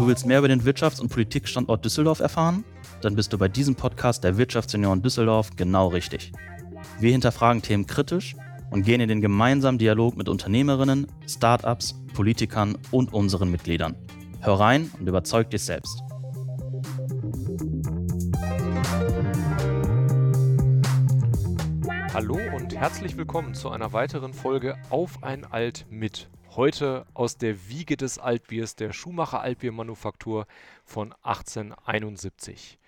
Du willst mehr über den Wirtschafts- und Politikstandort Düsseldorf erfahren? Dann bist du bei diesem Podcast der Wirtschaftsunion Düsseldorf genau richtig. Wir hinterfragen Themen kritisch und gehen in den gemeinsamen Dialog mit Unternehmerinnen, Startups, Politikern und unseren Mitgliedern. Hör rein und überzeug dich selbst. Hallo und herzlich willkommen zu einer weiteren Folge Auf ein Alt mit. Heute aus der Wiege des Altbiers, der Schumacher Altbiermanufaktur von 1871.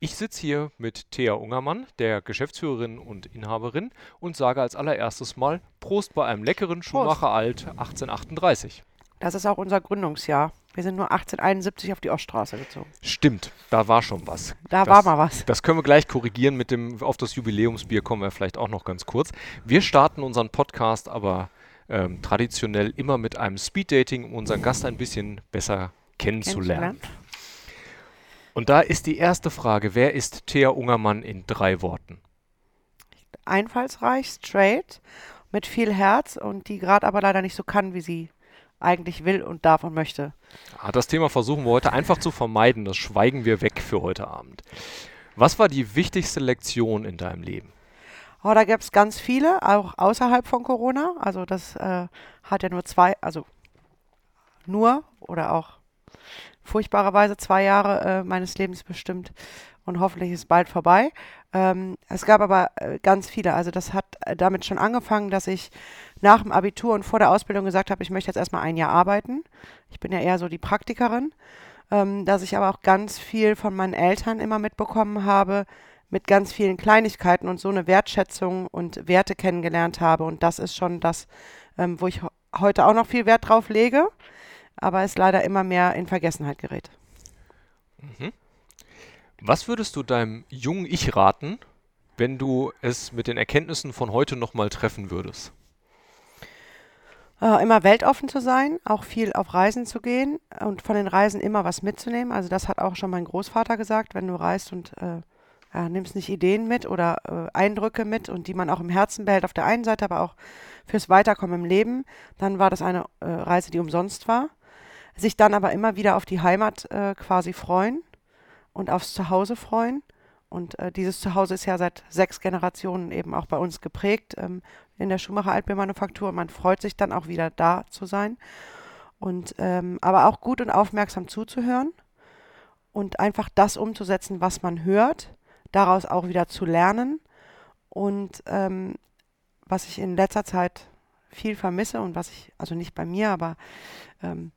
Ich sitze hier mit Thea Ungermann, der Geschäftsführerin und Inhaberin, und sage als allererstes mal Prost bei einem leckeren Schumacher Alt 1838. Das ist auch unser Gründungsjahr. Wir sind nur 1871 auf die Oststraße gezogen. Stimmt, da war schon was. Da das, war mal was. Das können wir gleich korrigieren mit dem, auf das Jubiläumsbier kommen wir vielleicht auch noch ganz kurz. Wir starten unseren Podcast aber ähm, traditionell immer mit einem Speeddating, um unseren Gast ein bisschen besser kennenzulernen. Und da ist die erste Frage, wer ist Thea Ungermann in drei Worten? Einfallsreich, straight, mit viel Herz und die gerade aber leider nicht so kann, wie sie eigentlich will und darf und möchte. Ah, das Thema versuchen wir heute einfach zu vermeiden, das schweigen wir weg für heute Abend. Was war die wichtigste Lektion in deinem Leben? Oh, da gab es ganz viele, auch außerhalb von Corona. Also das äh, hat ja nur zwei, also nur oder auch furchtbarerweise zwei Jahre äh, meines Lebens bestimmt und hoffentlich ist bald vorbei. Ähm, es gab aber äh, ganz viele. Also das hat äh, damit schon angefangen, dass ich nach dem Abitur und vor der Ausbildung gesagt habe, ich möchte jetzt erstmal ein Jahr arbeiten. Ich bin ja eher so die Praktikerin. Ähm, dass ich aber auch ganz viel von meinen Eltern immer mitbekommen habe, mit ganz vielen Kleinigkeiten und so eine Wertschätzung und Werte kennengelernt habe. Und das ist schon das, ähm, wo ich heute auch noch viel Wert drauf lege, aber es leider immer mehr in Vergessenheit gerät. Was würdest du deinem jungen Ich raten, wenn du es mit den Erkenntnissen von heute nochmal treffen würdest? Äh, immer weltoffen zu sein, auch viel auf Reisen zu gehen und von den Reisen immer was mitzunehmen. Also das hat auch schon mein Großvater gesagt, wenn du reist und äh, ja, nimmst nicht Ideen mit oder äh, Eindrücke mit und die man auch im Herzen behält auf der einen Seite, aber auch fürs Weiterkommen im Leben, dann war das eine äh, Reise, die umsonst war. Sich dann aber immer wieder auf die Heimat äh, quasi freuen und aufs Zuhause freuen. Und äh, dieses Zuhause ist ja seit sechs Generationen eben auch bei uns geprägt ähm, in der Schumacher Altbiermanufaktur. Man freut sich dann auch wieder da zu sein. Und ähm, aber auch gut und aufmerksam zuzuhören und einfach das umzusetzen, was man hört, daraus auch wieder zu lernen. Und ähm, was ich in letzter Zeit viel vermisse und was ich, also nicht bei mir, aber ähm,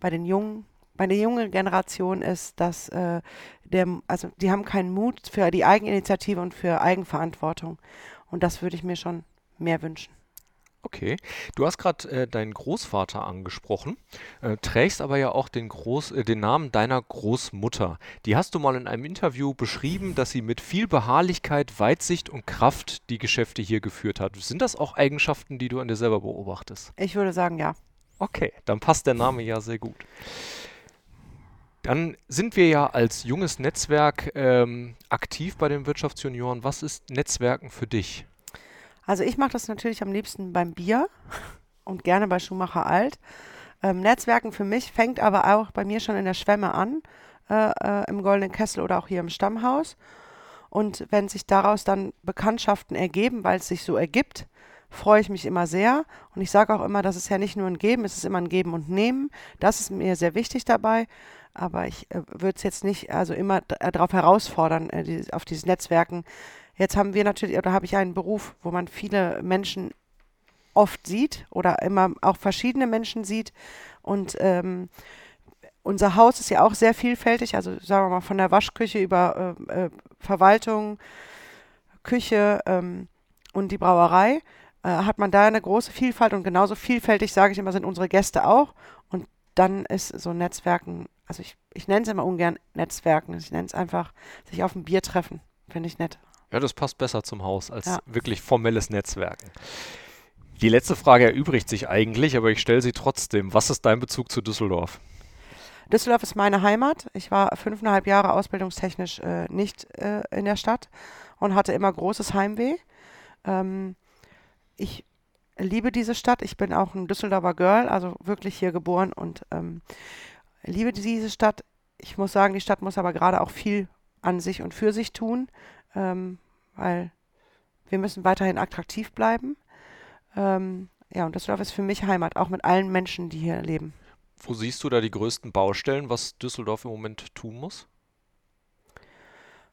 bei den Jungen, bei der jungen Generation ist, dass äh, der, also die haben keinen Mut für die Eigeninitiative und für Eigenverantwortung. Und das würde ich mir schon mehr wünschen. Okay, du hast gerade äh, deinen Großvater angesprochen, äh, trägst aber ja auch den, Groß, äh, den Namen deiner Großmutter. Die hast du mal in einem Interview beschrieben, dass sie mit viel Beharrlichkeit, Weitsicht und Kraft die Geschäfte hier geführt hat. Sind das auch Eigenschaften, die du an dir selber beobachtest? Ich würde sagen, ja. Okay, dann passt der Name ja sehr gut. Dann sind wir ja als junges Netzwerk ähm, aktiv bei den Wirtschaftsjunioren. Was ist Netzwerken für dich? Also ich mache das natürlich am liebsten beim Bier und gerne bei Schumacher Alt. Ähm, Netzwerken für mich fängt aber auch bei mir schon in der Schwemme an, äh, äh, im Goldenen Kessel oder auch hier im Stammhaus. Und wenn sich daraus dann Bekanntschaften ergeben, weil es sich so ergibt, freue ich mich immer sehr. Und ich sage auch immer, das ist ja nicht nur ein Geben, es ist immer ein Geben und Nehmen. Das ist mir sehr wichtig dabei. Aber ich äh, würde es jetzt nicht also immer darauf herausfordern, äh, die, auf dieses Netzwerken. Jetzt haben wir natürlich, oder habe ich einen Beruf, wo man viele Menschen oft sieht oder immer auch verschiedene Menschen sieht. Und ähm, unser Haus ist ja auch sehr vielfältig, also sagen wir mal von der Waschküche über äh, äh, Verwaltung, Küche ähm, und die Brauerei äh, hat man da eine große Vielfalt und genauso vielfältig, sage ich immer, sind unsere Gäste auch. Und dann ist so Netzwerken, also ich, ich nenne es immer ungern Netzwerken, ich nenne es einfach sich auf ein Bier treffen, finde ich nett. Ja, das passt besser zum Haus als Ja. wirklich formelles Netzwerken. Die letzte Frage erübrigt sich eigentlich, aber ich stelle sie trotzdem. Was ist dein Bezug zu Düsseldorf? Düsseldorf ist meine Heimat. Ich war fünfeinhalb Jahre ausbildungstechnisch äh, nicht äh, in der Stadt und hatte immer großes Heimweh. Ähm, ich liebe diese Stadt. Ich bin auch ein Düsseldorfer Girl, also wirklich hier geboren und ähm, liebe diese Stadt. Ich muss sagen, die Stadt muss aber gerade auch viel an sich und für sich tun, ähm, weil wir müssen weiterhin attraktiv bleiben. Ähm, ja, und Düsseldorf ist für mich Heimat, auch mit allen Menschen, die hier leben. Wo siehst du da die größten Baustellen, was Düsseldorf im Moment tun muss?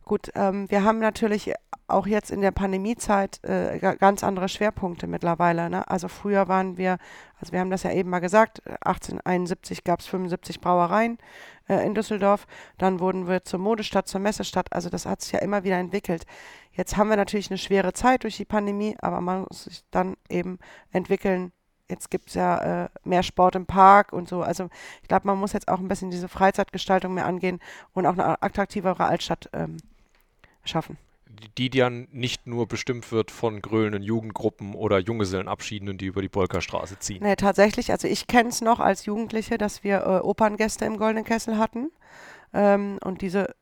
Gut, ähm, wir haben natürlich auch jetzt in der Pandemiezeit äh, ganz andere Schwerpunkte mittlerweile. Ne? Also früher waren wir, also wir haben das ja eben mal gesagt, 1871 gab es 75 Brauereien äh, in Düsseldorf, dann wurden wir zur Modestadt, zur Messestadt, also das hat sich ja immer wieder entwickelt. Jetzt haben wir natürlich eine schwere Zeit durch die Pandemie, aber man muss sich dann eben entwickeln, jetzt gibt es ja äh, mehr Sport im Park und so. Also ich glaube, man muss jetzt auch ein bisschen diese Freizeitgestaltung mehr angehen und auch eine attraktivere Altstadt ähm, schaffen. Die, die dann nicht nur bestimmt wird von grölenden Jugendgruppen oder Junggesellenabschiedenen, die über die Bolkerstraße ziehen. Nee, tatsächlich. Also ich kenne es noch als Jugendliche, dass wir äh, Operngäste im Goldenen Kessel hatten. Ähm, und diese,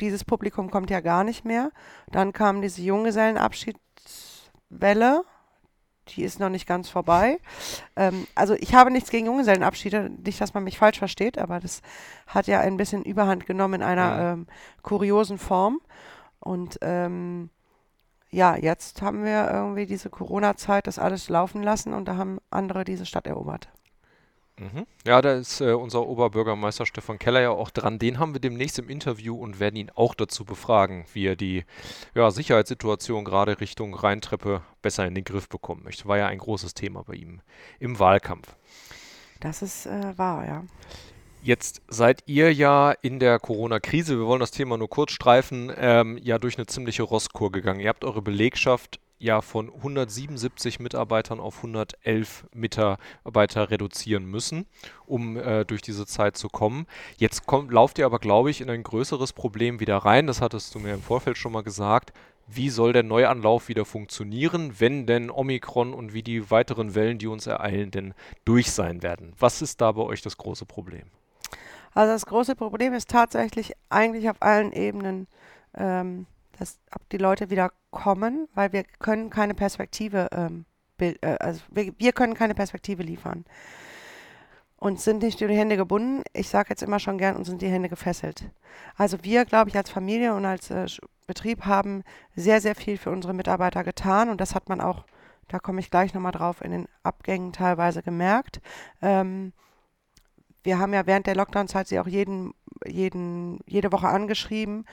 dieses Publikum kommt ja gar nicht mehr. Dann kam diese Junggesellenabschiedswelle. Die ist noch nicht ganz vorbei. Ähm, also ich habe nichts gegen Junggesellenabschiede, nicht, dass man mich falsch versteht, aber das hat ja ein bisschen Überhand genommen in einer ja. ähm, kuriosen Form. Und ähm, ja, jetzt haben wir irgendwie diese Corona-Zeit, das alles laufen lassen und da haben andere diese Stadt erobert. Mhm. Ja, da ist äh, unser Oberbürgermeister Stefan Keller ja auch dran. Den haben wir demnächst im Interview und werden ihn auch dazu befragen, wie er die ja, Sicherheitssituation gerade Richtung Rheintreppe besser in den Griff bekommen möchte. War ja ein großes Thema bei ihm im Wahlkampf. Das ist äh, wahr, ja. Jetzt seid ihr ja in der Corona-Krise, wir wollen das Thema nur kurz streifen, ähm, ja durch eine ziemliche Rosskur gegangen. Ihr habt eure Belegschaft ja von 177 Mitarbeitern auf 111 Mitarbeiter reduzieren müssen, um äh, durch diese Zeit zu kommen. Jetzt kommt, lauft ihr aber, glaube ich, in ein größeres Problem wieder rein. Das hattest du mir im Vorfeld schon mal gesagt. Wie soll der Neuanlauf wieder funktionieren, wenn denn Omikron und wie die weiteren Wellen, die uns ereilen, denn durch sein werden? Was ist da bei euch das große Problem? Also das große Problem ist tatsächlich eigentlich auf allen Ebenen, ähm, dass die Leute wieder kommen, weil wir können keine Perspektive, ähm, äh, also wir, wir, können keine Perspektive liefern. Und sind nicht durch die Hände gebunden. Ich sage jetzt immer schon gern, uns sind die Hände gefesselt. Also wir, glaube ich, als Familie und als äh, Betrieb haben sehr, sehr viel für unsere Mitarbeiter getan. Und das hat man auch, da komme ich gleich nochmal drauf, in den Abgängen teilweise gemerkt. Ähm, wir haben ja während der Lockdown-Zeit sie auch jeden, jeden, jede Woche angeschrieben,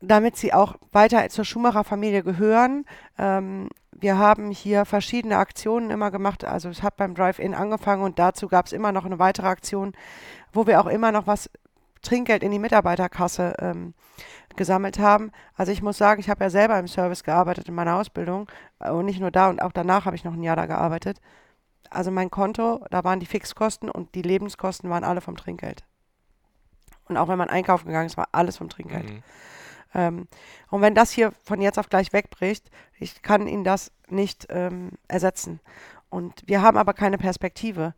damit sie auch weiter zur Schumacher-Familie gehören. Ähm, wir haben hier verschiedene Aktionen immer gemacht. Also es hat beim Drive-In angefangen und dazu gab es immer noch eine weitere Aktion, wo wir auch immer noch was Trinkgeld in die Mitarbeiterkasse ähm, gesammelt haben. Also ich muss sagen, ich habe ja selber im Service gearbeitet in meiner Ausbildung und nicht nur da und auch danach habe ich noch ein Jahr da gearbeitet also mein Konto, da waren die Fixkosten und die Lebenskosten waren alle vom Trinkgeld. Und auch wenn man einkaufen gegangen ist, war alles vom Trinkgeld. Mhm. Ähm, und wenn das hier von jetzt auf gleich wegbricht, ich kann Ihnen das nicht ähm, ersetzen. Und wir haben aber keine Perspektive,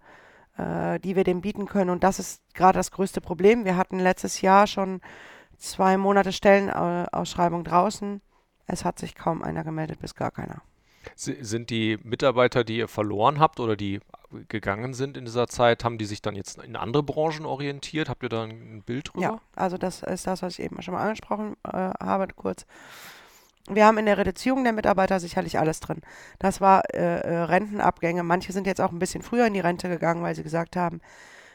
äh, die wir dem bieten können. Und das ist gerade das größte Problem. Wir hatten letztes Jahr schon zwei Monate Stellenausschreibung draußen. Es hat sich kaum einer gemeldet, bis gar keiner. Sind die Mitarbeiter, die ihr verloren habt oder die gegangen sind in dieser Zeit, haben die sich dann jetzt in andere Branchen orientiert? Habt ihr da ein Bild drüber? Ja, also das ist das, was ich eben schon mal angesprochen äh, habe, kurz. Wir haben in der Reduzierung der Mitarbeiter sicherlich alles drin. Das war äh, äh, Rentenabgänge. Manche sind jetzt auch ein bisschen früher in die Rente gegangen, weil sie gesagt haben,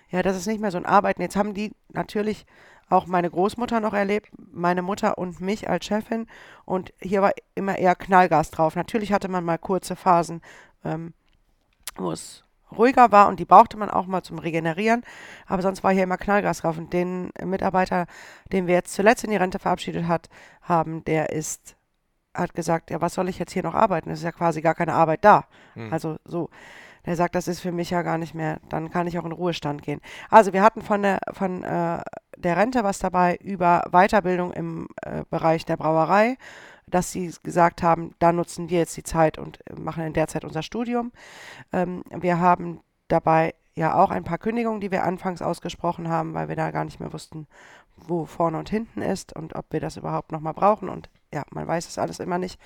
ja, das ist nicht mehr so ein Arbeiten. Jetzt haben die natürlich auch meine Großmutter noch erlebt, meine Mutter und mich als Chefin. Und hier war immer eher Knallgas drauf. Natürlich hatte man mal kurze Phasen, ähm, wo es ruhiger war und die brauchte man auch mal zum Regenerieren. Aber sonst war hier immer Knallgas drauf. Und den Mitarbeiter, den wir jetzt zuletzt in die Rente verabschiedet hat, haben, der ist, hat gesagt, ja, was soll ich jetzt hier noch arbeiten? Es ist ja quasi gar keine Arbeit da. Hm. Also so der sagt, das ist für mich ja gar nicht mehr, dann kann ich auch in Ruhestand gehen. Also wir hatten von der, von, äh, der Rente was dabei über Weiterbildung im äh, Bereich der Brauerei, dass sie gesagt haben, da nutzen wir jetzt die Zeit und machen in der Zeit unser Studium. Ähm, wir haben dabei ja auch ein paar Kündigungen, die wir anfangs ausgesprochen haben, weil wir da gar nicht mehr wussten, wo vorne und hinten ist und ob wir das überhaupt nochmal brauchen. Und ja, man weiß es alles immer nicht.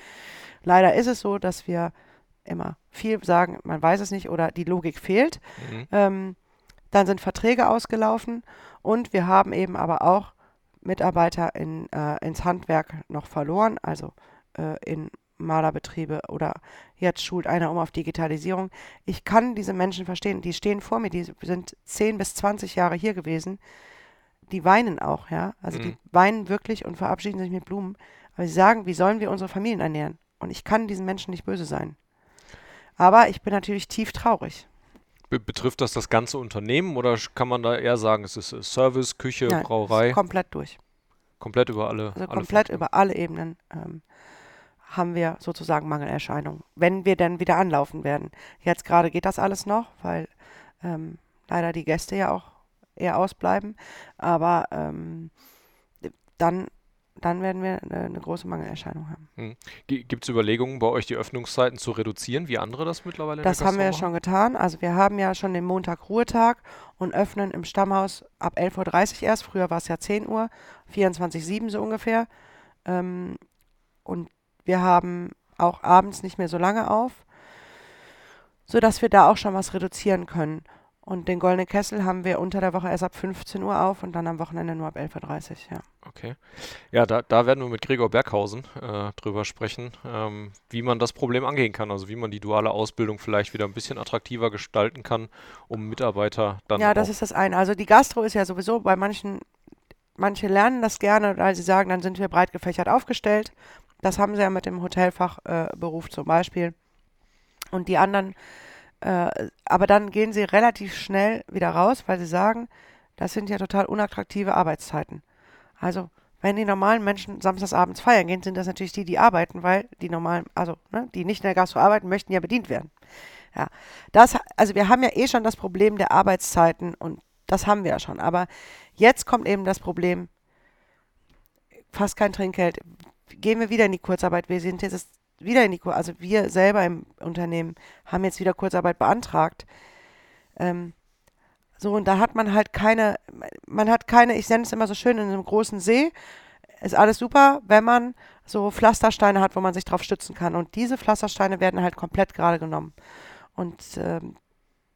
Leider ist es so, dass wir immer viel sagen, man weiß es nicht oder die Logik fehlt. Mhm. Ähm, Dann sind Verträge ausgelaufen und wir haben eben aber auch Mitarbeiter in, äh, ins Handwerk noch verloren, also äh, in Malerbetriebe oder jetzt schult einer um auf Digitalisierung. Ich kann diese Menschen verstehen, die stehen vor mir, die sind 10 bis 20 Jahre hier gewesen, die weinen auch, ja. Also mhm. die weinen wirklich und verabschieden sich mit Blumen. Aber sie sagen, wie sollen wir unsere Familien ernähren? Und ich kann diesen Menschen nicht böse sein. Aber ich bin natürlich tief traurig. Betrifft das das ganze Unternehmen oder kann man da eher sagen, es ist Service, Küche, Nein, Brauerei? komplett durch. Komplett über alle. Also alle komplett Funktionen. über alle Ebenen ähm, haben wir sozusagen Mangelerscheinungen, wenn wir dann wieder anlaufen werden. Jetzt gerade geht das alles noch, weil ähm, leider die Gäste ja auch eher ausbleiben. Aber ähm, dann dann werden wir eine, große Mangelerscheinung haben. Hm. Gibt es Überlegungen bei euch, die Öffnungszeiten zu reduzieren, wie andere das mittlerweile Das haben wir ja schon getan. Also wir haben ja schon den Montag Ruhetag und öffnen im Stammhaus ab 11.30 Uhr erst. Früher war es ja 10 Uhr, 24-7 so ungefähr. Ähm, und wir haben auch abends nicht mehr so lange auf, sodass wir da auch schon was reduzieren können. Und den Goldenen Kessel haben wir unter der Woche erst ab 15 Uhr auf und dann am Wochenende nur ab 11.30 Uhr, ja. Okay. Ja, da, da werden wir mit Gregor Berghausen äh, drüber sprechen, ähm, wie man das Problem angehen kann, also wie man die duale Ausbildung vielleicht wieder ein bisschen attraktiver gestalten kann, um Mitarbeiter dann. Ja, das ist das eine. Also die Gastro ist ja sowieso bei manchen, manche lernen das gerne, weil sie sagen, dann sind wir breit gefächert aufgestellt. Das haben sie ja mit dem Hotelfachberuf äh, zum Beispiel. Und die anderen äh, aber dann gehen sie relativ schnell wieder raus, weil sie sagen, das sind ja total unattraktive Arbeitszeiten. Also, wenn die normalen Menschen samstagsabends feiern gehen, sind das natürlich die, die arbeiten, weil die normalen, also ne, die nicht in der Gastro arbeiten, möchten ja bedient werden. Ja, das, also wir haben ja eh schon das Problem der Arbeitszeiten und das haben wir ja schon. Aber jetzt kommt eben das Problem, fast kein Trinkgeld. Gehen wir wieder in die Kurzarbeit. Wir sind jetzt wieder in die Kurzarbeit, also wir selber im Unternehmen haben jetzt wieder Kurzarbeit beantragt. Ähm, so, und da hat man halt keine, man hat keine, ich nenne es immer so schön, in einem großen See ist alles super, wenn man so Pflastersteine hat, wo man sich drauf stützen kann. Und diese Pflastersteine werden halt komplett gerade genommen. Und ähm,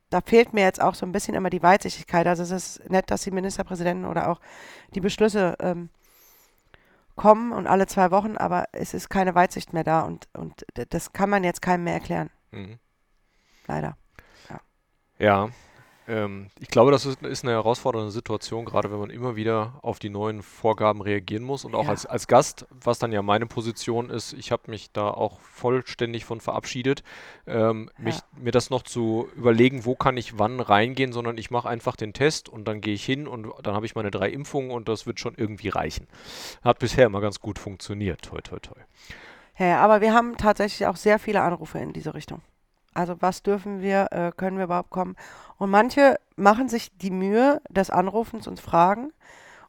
da fehlt mir jetzt auch so ein bisschen immer die Weitsichtigkeit. Also es ist nett, dass die Ministerpräsidenten oder auch die Beschlüsse ähm, kommen und alle zwei Wochen, aber es ist keine Weitsicht mehr da und, und das kann man jetzt keinem mehr erklären. Mhm. Leider. Ja. ja. Ähm, ich glaube, das ist, ist, eine herausfordernde Situation, gerade wenn man immer wieder auf die neuen Vorgaben reagieren muss. Und auch ja. als, als Gast, was dann ja meine Position ist, ich habe mich da auch vollständig von verabschiedet, ähm, ja. mich, mir das noch zu überlegen, wo kann ich wann reingehen, sondern ich mache einfach den Test und dann gehe ich hin und dann habe ich meine drei Impfungen und das wird schon irgendwie reichen. Hat bisher immer ganz gut funktioniert. Toi, toi, toi. Ja, aber wir haben tatsächlich auch sehr viele Anrufe in diese Richtung. Also was dürfen wir, äh, können wir überhaupt kommen? Und manche machen sich die Mühe des Anrufens und fragen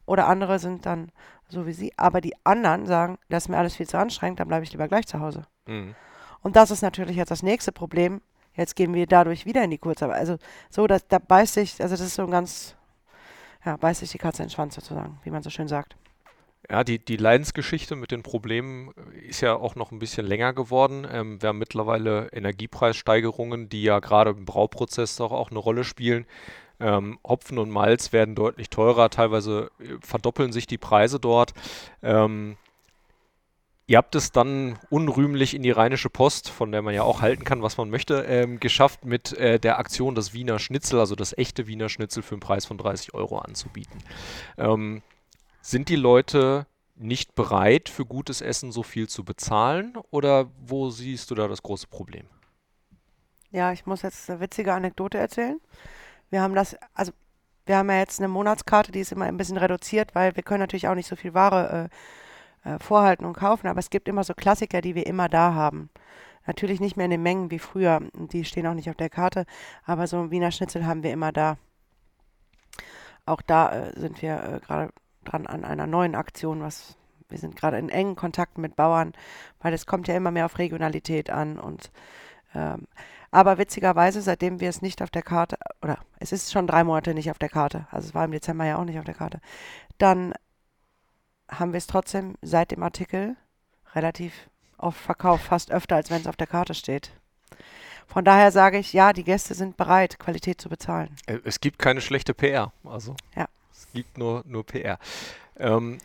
oder andere sind dann so wie sie, aber die anderen sagen, das ist mir alles viel zu anstrengend, dann bleibe ich lieber gleich zu Hause. Mhm. Und das ist natürlich jetzt das nächste Problem. Jetzt gehen wir dadurch wieder in die Kurzarbeit. Also so, dass, da beißt sich, also das ist so ein ganz, ja, beißt sich die Katze in den Schwanz sozusagen, wie man so schön sagt. Ja, die, die Leidensgeschichte mit den Problemen ist ja auch noch ein bisschen länger geworden. Ähm, wir haben mittlerweile Energiepreissteigerungen, die ja gerade im Brauprozess doch auch eine Rolle spielen. Ähm, Hopfen und Malz werden deutlich teurer, teilweise äh, verdoppeln sich die Preise dort. Ähm, ihr habt es dann unrühmlich in die Rheinische Post, von der man ja auch halten kann, was man möchte, ähm, geschafft, mit äh, der Aktion das Wiener Schnitzel, also das echte Wiener Schnitzel für einen Preis von 30 Euro anzubieten. Ähm, sind die Leute nicht bereit, für gutes Essen so viel zu bezahlen? Oder wo siehst du da das große Problem? Ja, ich muss jetzt eine witzige Anekdote erzählen. Wir haben das, also wir haben ja jetzt eine Monatskarte, die ist immer ein bisschen reduziert, weil wir können natürlich auch nicht so viel Ware äh, äh, vorhalten und kaufen, aber es gibt immer so Klassiker, die wir immer da haben. Natürlich nicht mehr in den Mengen wie früher, die stehen auch nicht auf der Karte, aber so Wiener Schnitzel haben wir immer da. Auch da äh, sind wir äh, gerade dran an einer neuen Aktion, was wir sind gerade in engen Kontakt mit Bauern, weil es kommt ja immer mehr auf Regionalität an und ähm, aber witzigerweise, seitdem wir es nicht auf der Karte, oder es ist schon drei Monate nicht auf der Karte, also es war im Dezember ja auch nicht auf der Karte, dann haben wir es trotzdem seit dem Artikel relativ oft verkauft, fast öfter, als wenn es auf der Karte steht. Von daher sage ich, ja, die Gäste sind bereit, Qualität zu bezahlen. Äh, es gibt keine schlechte PR. Also ja. Es gibt nur, nur PR. Ähm,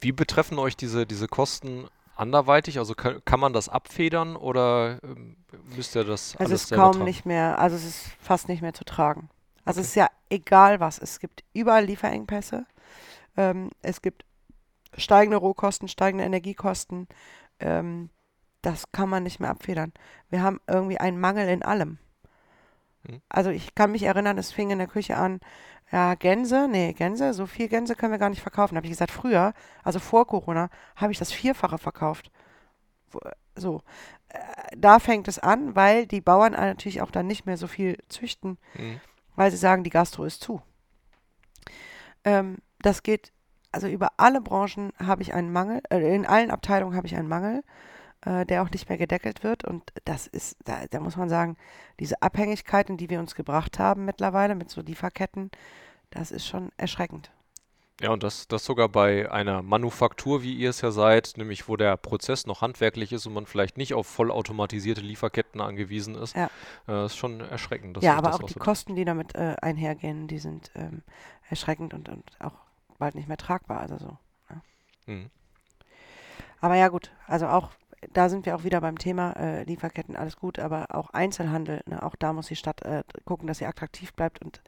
wie betreffen euch diese, diese Kosten anderweitig? Also kann, kann man das abfedern oder ähm, müsst ihr das also alles Es ist kaum tragen? nicht mehr, also es ist fast nicht mehr zu tragen. Also okay. es ist ja egal was. Es gibt überall Lieferengpässe. Ähm, es gibt steigende Rohkosten, steigende Energiekosten. Ähm, das kann man nicht mehr abfedern. Wir haben irgendwie einen Mangel in allem. Hm. Also ich kann mich erinnern, es fing in der Küche an, ja, Gänse, nee, Gänse, so viel Gänse können wir gar nicht verkaufen. Da habe ich gesagt, früher, also vor Corona, habe ich das Vierfache verkauft. So, äh, da fängt es an, weil die Bauern natürlich auch dann nicht mehr so viel züchten, mhm. weil sie sagen, die Gastro ist zu. Ähm, das geht, also über alle Branchen habe ich einen Mangel, äh, in allen Abteilungen habe ich einen Mangel äh, der auch nicht mehr gedeckelt wird. Und das ist, da, da muss man sagen, diese Abhängigkeiten, die wir uns gebracht haben mittlerweile mit so Lieferketten, das ist schon erschreckend. Ja, und das, das sogar bei einer Manufaktur, wie ihr es ja seid, nämlich wo der Prozess noch handwerklich ist und man vielleicht nicht auf vollautomatisierte Lieferketten angewiesen ist. Ja. Äh, ist schon erschreckend. ja, aber auch, die so Kosten, die damit äh, einhergehen, die sind ähm, erschreckend und, und auch bald nicht mehr tragbar. Also so. Ja. Mhm. Aber ja gut, also auch da sind wir auch wieder beim Thema äh, Lieferketten, alles gut, aber auch Einzelhandel, ne, auch da muss die Stadt äh, gucken, dass sie attraktiv bleibt und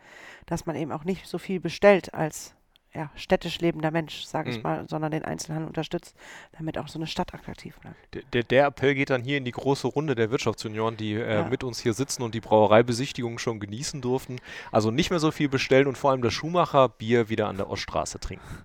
dass man eben auch nicht so viel bestellt als ja, städtisch lebender Mensch, sage ich mhm. mal, sondern den Einzelhandel unterstützt, damit auch so eine Stadt attraktiv bleibt. Der, der, der Appell geht dann hier in die große Runde der Wirtschaftsunion, die äh, ja. mit uns hier sitzen und die Brauereibesichtigung schon genießen durften. Also nicht mehr so viel bestellen und vor allem das Schumacher Bier wieder an der Oststraße trinken.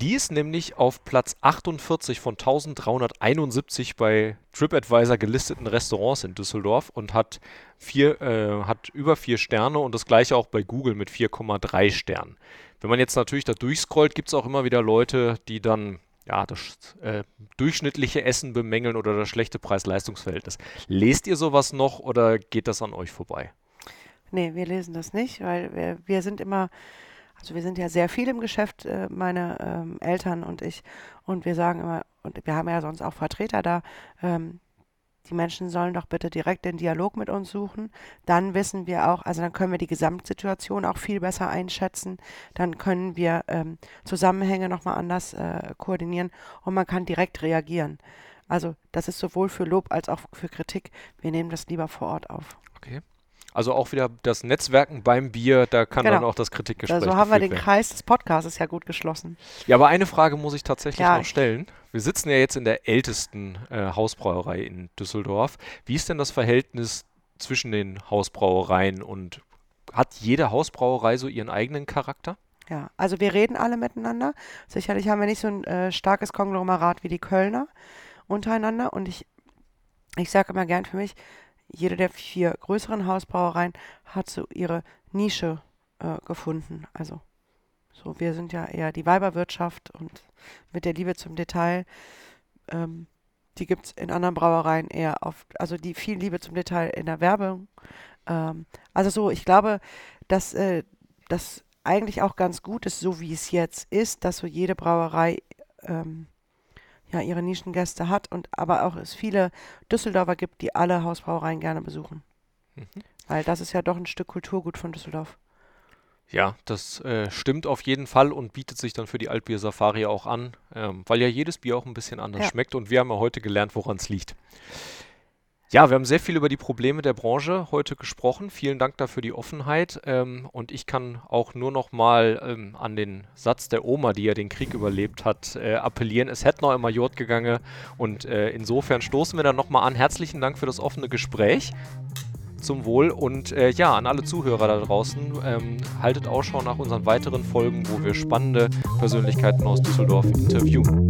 Die ist nämlich auf Platz 48 von 1371 bei TripAdvisor gelisteten Restaurants in Düsseldorf und hat, vier, äh, hat über vier Sterne und das gleiche auch bei Google mit 4,3 Sternen. Wenn man jetzt natürlich da durchscrollt, gibt es auch immer wieder Leute, die dann ja, das äh, durchschnittliche Essen bemängeln oder das schlechte Preis-Leistungs-Verhältnis. Lest ihr sowas noch oder geht das an euch vorbei? Nee, wir lesen das nicht, weil wir, wir sind immer also wir sind ja sehr viel im Geschäft, äh, meine ähm, Eltern und ich. Und wir sagen immer, und wir haben ja sonst auch Vertreter da, ähm, die Menschen sollen doch bitte direkt den Dialog mit uns suchen. Dann wissen wir auch, also dann können wir die Gesamtsituation auch viel besser einschätzen. Dann können wir ähm, Zusammenhänge nochmal anders äh, koordinieren und man kann direkt reagieren. Also das ist sowohl für Lob als auch für Kritik. Wir nehmen das lieber vor Ort auf. Okay. Also auch wieder das Netzwerken beim Bier, da kann genau. dann auch das Kritikgespräch So haben wir den werden. Kreis des Podcasts ja gut geschlossen. Ja, aber eine Frage muss ich tatsächlich ja. noch stellen. Wir sitzen ja jetzt in der ältesten äh, Hausbrauerei in Düsseldorf. Wie ist denn das Verhältnis zwischen den Hausbrauereien und hat jede Hausbrauerei so ihren eigenen Charakter? Ja, also wir reden alle miteinander. Sicherlich haben wir nicht so ein äh, starkes Konglomerat wie die Kölner untereinander. Und ich, ich sage immer gern für mich, jede der vier größeren Hausbrauereien hat so ihre Nische äh, gefunden. Also so, wir sind ja eher die Weiberwirtschaft und mit der Liebe zum Detail, ähm, die gibt es in anderen Brauereien eher oft, also die viel Liebe zum Detail in der Werbung. Ähm, also so, ich glaube, dass äh, das eigentlich auch ganz gut ist, so wie es jetzt ist, dass so jede Brauerei ähm, ja, ihre Nischengäste hat und aber auch es viele Düsseldorfer gibt, die alle Hausbrauereien gerne besuchen. Mhm. Weil das ist ja doch ein Stück Kulturgut von Düsseldorf. Ja, das äh, stimmt auf jeden Fall und bietet sich dann für die Altbier-Safari auch an, ähm, weil ja jedes Bier auch ein bisschen anders ja. schmeckt und wir haben ja heute gelernt, woran es liegt. Ja, wir haben sehr viel über die Probleme der Branche heute gesprochen. Vielen Dank dafür die Offenheit. Ähm, und ich kann auch nur noch mal ähm, an den Satz der Oma, die ja den Krieg überlebt hat, äh, appellieren. Es hätte noch immer Jod gegangen. Und äh, insofern stoßen wir dann noch mal an. Herzlichen Dank für das offene Gespräch. Zum Wohl und äh, ja, an alle Zuhörer da draußen, ähm, haltet Ausschau nach unseren weiteren Folgen, wo wir spannende Persönlichkeiten aus Düsseldorf interviewen.